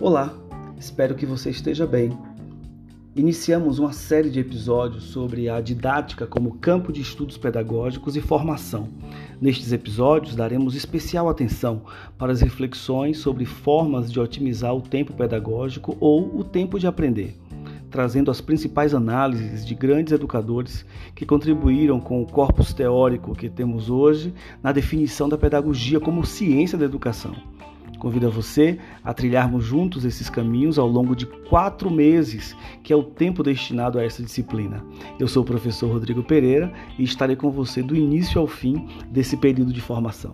Olá, espero que você esteja bem. Iniciamos uma série de episódios sobre a didática como campo de estudos pedagógicos e formação. Nestes episódios, daremos especial atenção para as reflexões sobre formas de otimizar o tempo pedagógico ou o tempo de aprender, trazendo as principais análises de grandes educadores que contribuíram com o corpus teórico que temos hoje na definição da pedagogia como ciência da educação. Convido a você a trilharmos juntos esses caminhos ao longo de quatro meses, que é o tempo destinado a essa disciplina. Eu sou o professor Rodrigo Pereira e estarei com você do início ao fim desse período de formação.